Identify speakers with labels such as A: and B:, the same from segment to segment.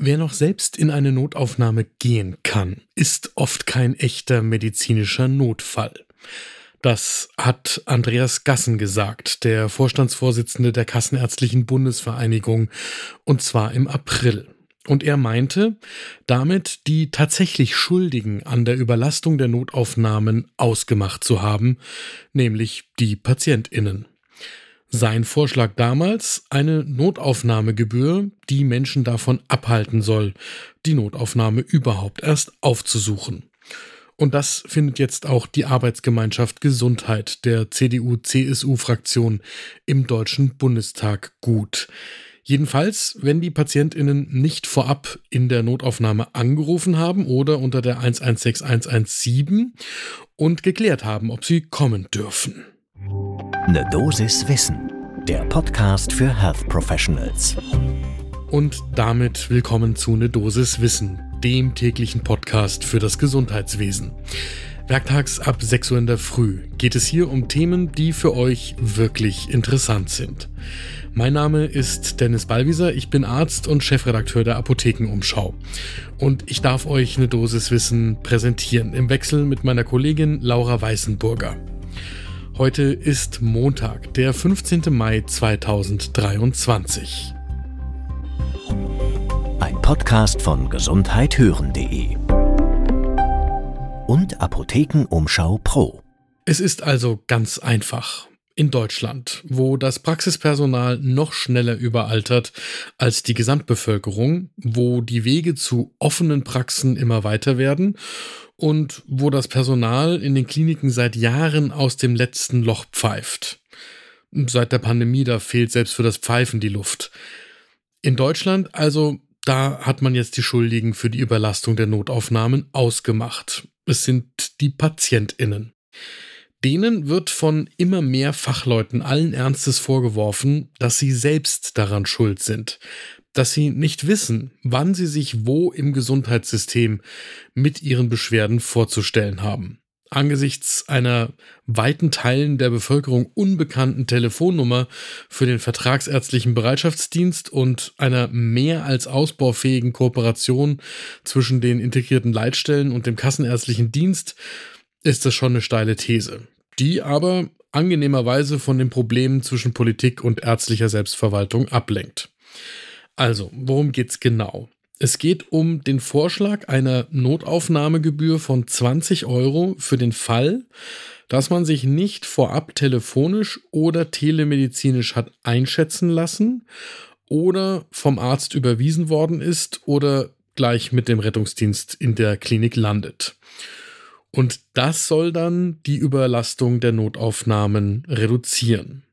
A: Wer noch selbst in eine Notaufnahme gehen kann, ist oft kein echter medizinischer Notfall. Das hat Andreas Gassen gesagt, der Vorstandsvorsitzende der Kassenärztlichen Bundesvereinigung, und zwar im April. Und er meinte, damit die tatsächlich Schuldigen an der Überlastung der Notaufnahmen ausgemacht zu haben, nämlich die Patientinnen. Sein Vorschlag damals eine Notaufnahmegebühr, die Menschen davon abhalten soll, die Notaufnahme überhaupt erst aufzusuchen. Und das findet jetzt auch die Arbeitsgemeinschaft Gesundheit der CDU-CSU-Fraktion im Deutschen Bundestag gut. Jedenfalls, wenn die Patientinnen nicht vorab in der Notaufnahme angerufen haben oder unter der 116117 und geklärt haben, ob sie kommen dürfen.
B: Ne Dosis Wissen, der Podcast für Health Professionals.
A: Und damit willkommen zu Ne Dosis Wissen, dem täglichen Podcast für das Gesundheitswesen. Werktags ab 6 Uhr in der Früh geht es hier um Themen, die für euch wirklich interessant sind. Mein Name ist Dennis Ballwieser, ich bin Arzt und Chefredakteur der Apothekenumschau. Und ich darf euch eine Dosis Wissen präsentieren im Wechsel mit meiner Kollegin Laura Weißenburger. Heute ist Montag, der 15. Mai 2023.
B: Ein Podcast von gesundheithören.de und Apothekenumschau Pro.
A: Es ist also ganz einfach. In Deutschland, wo das Praxispersonal noch schneller überaltert als die Gesamtbevölkerung, wo die Wege zu offenen Praxen immer weiter werden und wo das Personal in den Kliniken seit Jahren aus dem letzten Loch pfeift. Seit der Pandemie, da fehlt selbst für das Pfeifen die Luft. In Deutschland also, da hat man jetzt die Schuldigen für die Überlastung der Notaufnahmen ausgemacht. Es sind die Patientinnen. Denen wird von immer mehr Fachleuten allen Ernstes vorgeworfen, dass sie selbst daran schuld sind, dass sie nicht wissen, wann sie sich wo im Gesundheitssystem mit ihren Beschwerden vorzustellen haben. Angesichts einer weiten Teilen der Bevölkerung unbekannten Telefonnummer für den vertragsärztlichen Bereitschaftsdienst und einer mehr als ausbaufähigen Kooperation zwischen den integrierten Leitstellen und dem kassenärztlichen Dienst ist das schon eine steile These, die aber angenehmerweise von den Problemen zwischen Politik und ärztlicher Selbstverwaltung ablenkt. Also, worum geht's genau? Es geht um den Vorschlag einer Notaufnahmegebühr von 20 Euro für den Fall, dass man sich nicht vorab telefonisch oder telemedizinisch hat einschätzen lassen oder vom Arzt überwiesen worden ist oder gleich mit dem Rettungsdienst in der Klinik landet. Und das soll dann die Überlastung der Notaufnahmen reduzieren.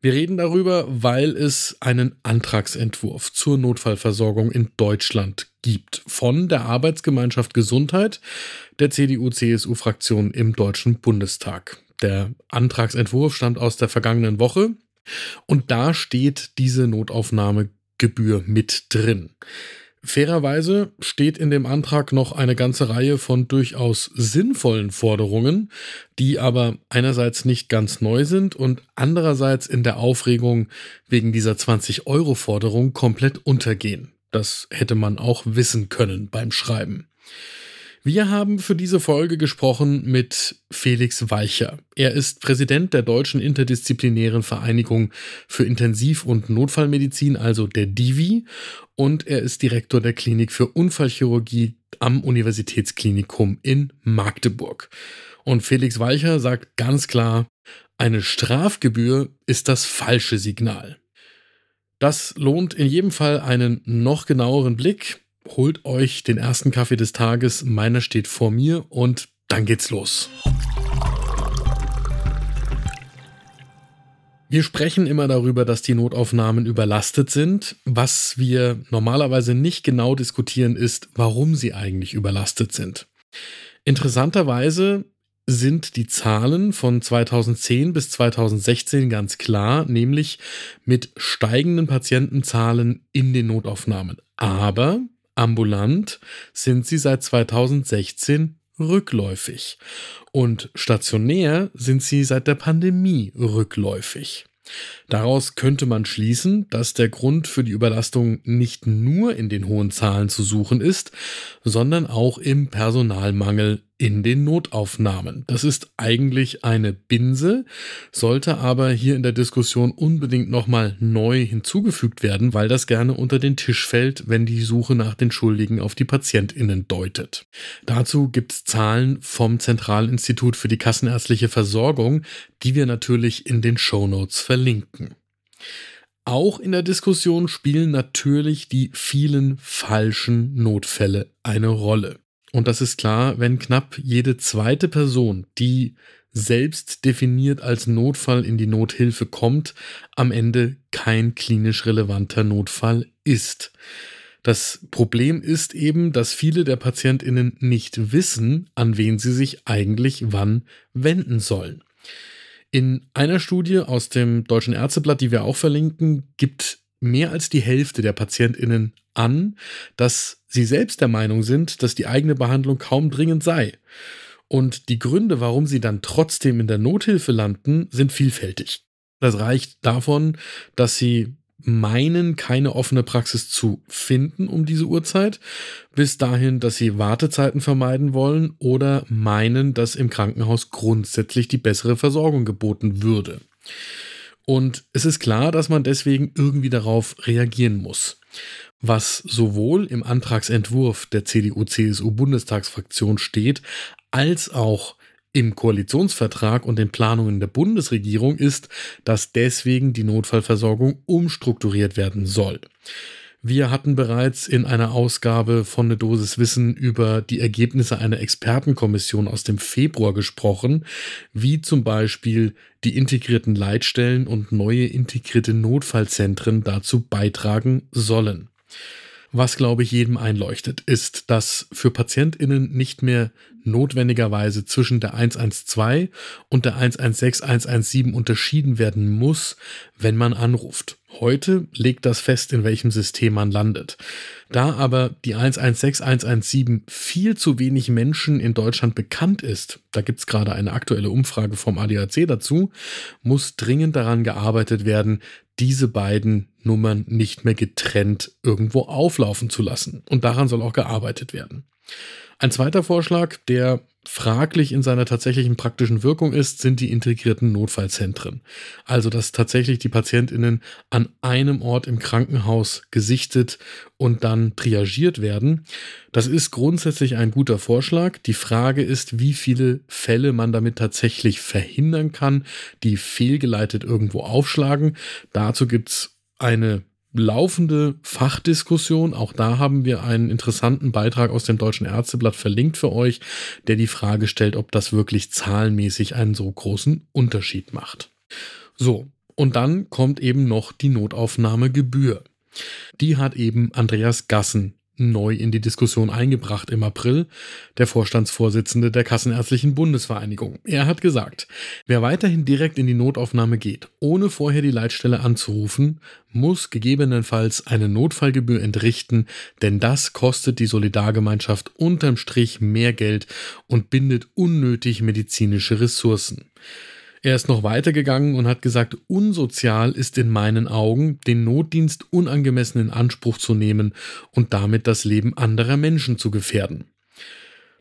A: Wir reden darüber, weil es einen Antragsentwurf zur Notfallversorgung in Deutschland gibt von der Arbeitsgemeinschaft Gesundheit der CDU-CSU-Fraktion im Deutschen Bundestag. Der Antragsentwurf stammt aus der vergangenen Woche und da steht diese Notaufnahmegebühr mit drin. Fairerweise steht in dem Antrag noch eine ganze Reihe von durchaus sinnvollen Forderungen, die aber einerseits nicht ganz neu sind und andererseits in der Aufregung wegen dieser 20-Euro-Forderung komplett untergehen. Das hätte man auch wissen können beim Schreiben. Wir haben für diese Folge gesprochen mit Felix Weicher. Er ist Präsident der Deutschen Interdisziplinären Vereinigung für Intensiv- und Notfallmedizin, also der DIVI, und er ist Direktor der Klinik für Unfallchirurgie am Universitätsklinikum in Magdeburg. Und Felix Weicher sagt ganz klar, eine Strafgebühr ist das falsche Signal. Das lohnt in jedem Fall einen noch genaueren Blick holt euch den ersten Kaffee des Tages. Meiner steht vor mir und dann geht's los. Wir sprechen immer darüber, dass die Notaufnahmen überlastet sind. Was wir normalerweise nicht genau diskutieren, ist, warum sie eigentlich überlastet sind. Interessanterweise sind die Zahlen von 2010 bis 2016 ganz klar, nämlich mit steigenden Patientenzahlen in den Notaufnahmen. Aber Ambulant sind sie seit 2016 rückläufig und stationär sind sie seit der Pandemie rückläufig. Daraus könnte man schließen, dass der Grund für die Überlastung nicht nur in den hohen Zahlen zu suchen ist, sondern auch im Personalmangel in den Notaufnahmen. Das ist eigentlich eine Binse, sollte aber hier in der Diskussion unbedingt nochmal neu hinzugefügt werden, weil das gerne unter den Tisch fällt, wenn die Suche nach den Schuldigen auf die Patientinnen deutet. Dazu gibt es Zahlen vom Zentralinstitut für die kassenärztliche Versorgung, die wir natürlich in den Shownotes verlinken. Auch in der Diskussion spielen natürlich die vielen falschen Notfälle eine Rolle. Und das ist klar, wenn knapp jede zweite Person, die selbst definiert als Notfall in die Nothilfe kommt, am Ende kein klinisch relevanter Notfall ist. Das Problem ist eben, dass viele der Patientinnen nicht wissen, an wen sie sich eigentlich wann wenden sollen. In einer Studie aus dem Deutschen Ärzteblatt, die wir auch verlinken, gibt mehr als die Hälfte der Patientinnen an, dass sie selbst der Meinung sind, dass die eigene Behandlung kaum dringend sei. Und die Gründe, warum sie dann trotzdem in der Nothilfe landen, sind vielfältig. Das reicht davon, dass sie meinen, keine offene Praxis zu finden um diese Uhrzeit, bis dahin, dass sie Wartezeiten vermeiden wollen oder meinen, dass im Krankenhaus grundsätzlich die bessere Versorgung geboten würde. Und es ist klar, dass man deswegen irgendwie darauf reagieren muss. Was sowohl im Antragsentwurf der CDU-CSU-Bundestagsfraktion steht, als auch im Koalitionsvertrag und den Planungen der Bundesregierung ist, dass deswegen die Notfallversorgung umstrukturiert werden soll. Wir hatten bereits in einer Ausgabe von Ne Dosis Wissen über die Ergebnisse einer Expertenkommission aus dem Februar gesprochen, wie zum Beispiel die integrierten Leitstellen und neue integrierte Notfallzentren dazu beitragen sollen. Was, glaube ich, jedem einleuchtet, ist, dass für PatientInnen nicht mehr notwendigerweise zwischen der 112 und der 116 117 unterschieden werden muss, wenn man anruft. Heute legt das fest, in welchem System man landet. Da aber die 116 117 viel zu wenig Menschen in Deutschland bekannt ist, da gibt es gerade eine aktuelle Umfrage vom ADAC dazu, muss dringend daran gearbeitet werden, diese beiden Nummern nicht mehr getrennt irgendwo auflaufen zu lassen. Und daran soll auch gearbeitet werden. Ein zweiter Vorschlag, der fraglich in seiner tatsächlichen praktischen Wirkung ist, sind die integrierten Notfallzentren. Also, dass tatsächlich die Patientinnen an einem Ort im Krankenhaus gesichtet und dann triagiert werden. Das ist grundsätzlich ein guter Vorschlag. Die Frage ist, wie viele Fälle man damit tatsächlich verhindern kann, die fehlgeleitet irgendwo aufschlagen. Dazu gibt's eine laufende Fachdiskussion. Auch da haben wir einen interessanten Beitrag aus dem Deutschen Ärzteblatt verlinkt für euch, der die Frage stellt, ob das wirklich zahlenmäßig einen so großen Unterschied macht. So, und dann kommt eben noch die Notaufnahmegebühr. Die hat eben Andreas Gassen neu in die Diskussion eingebracht im April, der Vorstandsvorsitzende der Kassenärztlichen Bundesvereinigung. Er hat gesagt, wer weiterhin direkt in die Notaufnahme geht, ohne vorher die Leitstelle anzurufen, muss gegebenenfalls eine Notfallgebühr entrichten, denn das kostet die Solidargemeinschaft unterm Strich mehr Geld und bindet unnötig medizinische Ressourcen. Er ist noch weitergegangen und hat gesagt, unsozial ist in meinen Augen, den Notdienst unangemessen in Anspruch zu nehmen und damit das Leben anderer Menschen zu gefährden.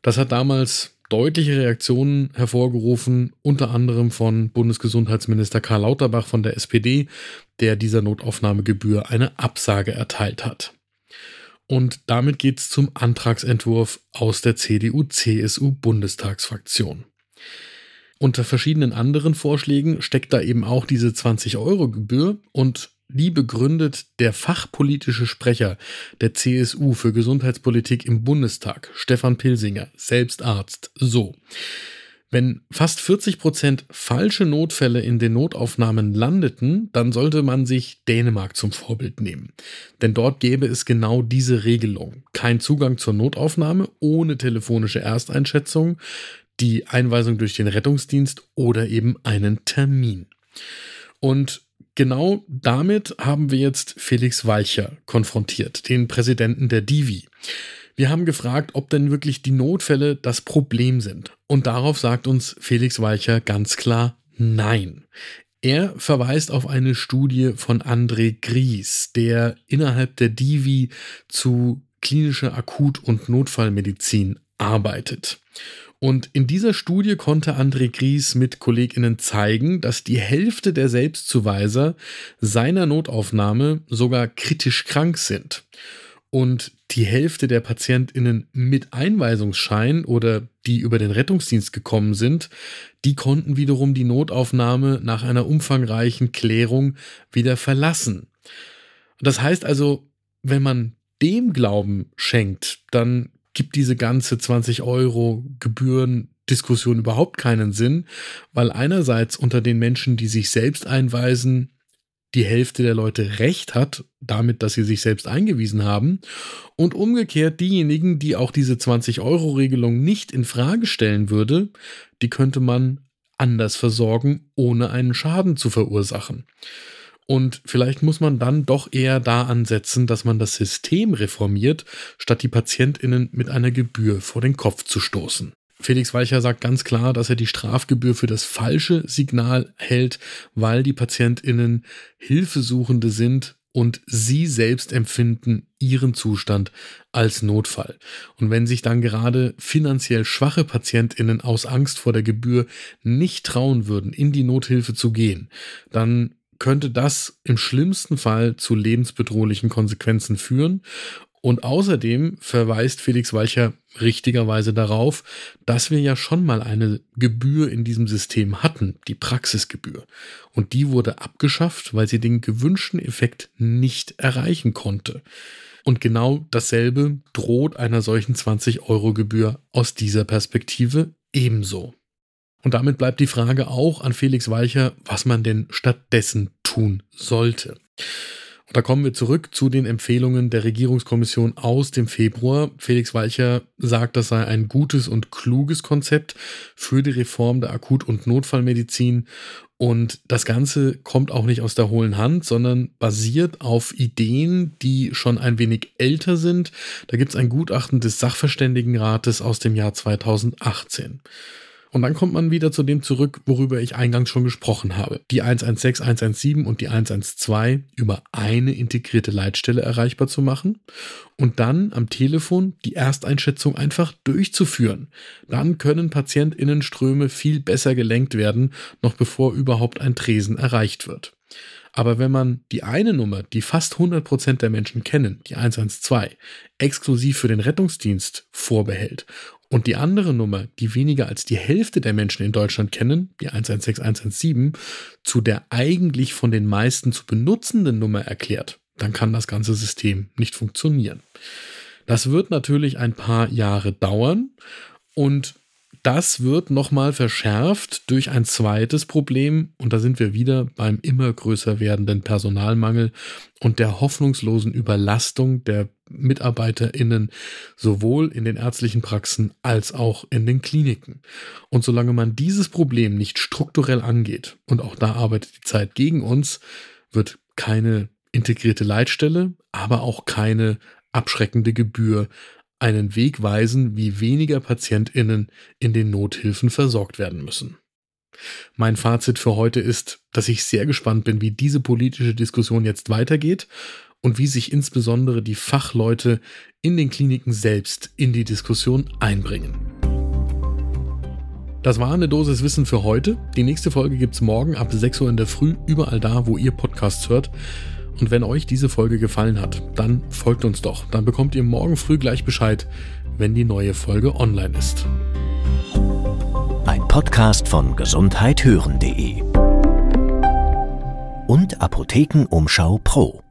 A: Das hat damals deutliche Reaktionen hervorgerufen, unter anderem von Bundesgesundheitsminister Karl Lauterbach von der SPD, der dieser Notaufnahmegebühr eine Absage erteilt hat. Und damit geht's zum Antragsentwurf aus der CDU-CSU-Bundestagsfraktion. Unter verschiedenen anderen Vorschlägen steckt da eben auch diese 20 Euro Gebühr und die begründet der fachpolitische Sprecher der CSU für Gesundheitspolitik im Bundestag, Stefan Pilsinger, selbst Arzt, so. Wenn fast 40 Prozent falsche Notfälle in den Notaufnahmen landeten, dann sollte man sich Dänemark zum Vorbild nehmen. Denn dort gäbe es genau diese Regelung. Kein Zugang zur Notaufnahme ohne telefonische Ersteinschätzung, die Einweisung durch den Rettungsdienst oder eben einen Termin. Und genau damit haben wir jetzt Felix Walcher konfrontiert, den Präsidenten der Divi. Wir haben gefragt, ob denn wirklich die Notfälle das Problem sind. Und darauf sagt uns Felix Walcher ganz klar Nein. Er verweist auf eine Studie von André Gries, der innerhalb der Divi zu klinischer Akut- und Notfallmedizin arbeitet. Und in dieser Studie konnte André Gries mit KollegInnen zeigen, dass die Hälfte der Selbstzuweiser seiner Notaufnahme sogar kritisch krank sind. Und die Hälfte der PatientInnen mit Einweisungsschein oder die über den Rettungsdienst gekommen sind, die konnten wiederum die Notaufnahme nach einer umfangreichen Klärung wieder verlassen. Das heißt also, wenn man dem Glauben schenkt, dann gibt diese ganze 20 Euro Gebührendiskussion überhaupt keinen Sinn, weil einerseits unter den Menschen, die sich selbst einweisen, die Hälfte der Leute recht hat, damit, dass sie sich selbst eingewiesen haben, und umgekehrt diejenigen, die auch diese 20-Euro-Regelung nicht in Frage stellen würde, die könnte man anders versorgen, ohne einen Schaden zu verursachen. Und vielleicht muss man dann doch eher da ansetzen, dass man das System reformiert, statt die Patientinnen mit einer Gebühr vor den Kopf zu stoßen. Felix Weicher sagt ganz klar, dass er die Strafgebühr für das falsche Signal hält, weil die Patientinnen Hilfesuchende sind und sie selbst empfinden ihren Zustand als Notfall. Und wenn sich dann gerade finanziell schwache Patientinnen aus Angst vor der Gebühr nicht trauen würden, in die Nothilfe zu gehen, dann könnte das im schlimmsten Fall zu lebensbedrohlichen Konsequenzen führen. Und außerdem verweist Felix Walcher richtigerweise darauf, dass wir ja schon mal eine Gebühr in diesem System hatten, die Praxisgebühr. Und die wurde abgeschafft, weil sie den gewünschten Effekt nicht erreichen konnte. Und genau dasselbe droht einer solchen 20-Euro-Gebühr aus dieser Perspektive ebenso. Und damit bleibt die Frage auch an Felix Weicher, was man denn stattdessen tun sollte. Und da kommen wir zurück zu den Empfehlungen der Regierungskommission aus dem Februar. Felix Weicher sagt, das sei ein gutes und kluges Konzept für die Reform der Akut- und Notfallmedizin. Und das Ganze kommt auch nicht aus der hohlen Hand, sondern basiert auf Ideen, die schon ein wenig älter sind. Da gibt es ein Gutachten des Sachverständigenrates aus dem Jahr 2018. Und dann kommt man wieder zu dem zurück, worüber ich eingangs schon gesprochen habe. Die 116, 117 und die 112 über eine integrierte Leitstelle erreichbar zu machen und dann am Telefon die Ersteinschätzung einfach durchzuführen. Dann können Patientinnenströme viel besser gelenkt werden, noch bevor überhaupt ein Tresen erreicht wird. Aber wenn man die eine Nummer, die fast 100% der Menschen kennen, die 112, exklusiv für den Rettungsdienst vorbehält und die andere Nummer, die weniger als die Hälfte der Menschen in Deutschland kennen, die 116, 117, zu der eigentlich von den meisten zu benutzenden Nummer erklärt, dann kann das ganze System nicht funktionieren. Das wird natürlich ein paar Jahre dauern und das wird nochmal verschärft durch ein zweites Problem und da sind wir wieder beim immer größer werdenden Personalmangel und der hoffnungslosen Überlastung der Mitarbeiterinnen sowohl in den ärztlichen Praxen als auch in den Kliniken. Und solange man dieses Problem nicht strukturell angeht, und auch da arbeitet die Zeit gegen uns, wird keine integrierte Leitstelle, aber auch keine abschreckende Gebühr einen Weg weisen, wie weniger Patientinnen in den Nothilfen versorgt werden müssen. Mein Fazit für heute ist, dass ich sehr gespannt bin, wie diese politische Diskussion jetzt weitergeht und wie sich insbesondere die Fachleute in den Kliniken selbst in die Diskussion einbringen. Das war eine Dosis Wissen für heute. Die nächste Folge gibt es morgen ab 6 Uhr in der Früh, überall da, wo ihr Podcasts hört. Und wenn euch diese Folge gefallen hat, dann folgt uns doch. Dann bekommt ihr morgen früh gleich Bescheid, wenn die neue Folge online ist.
B: Ein Podcast von gesundheithören.de und Apothekenumschau Pro.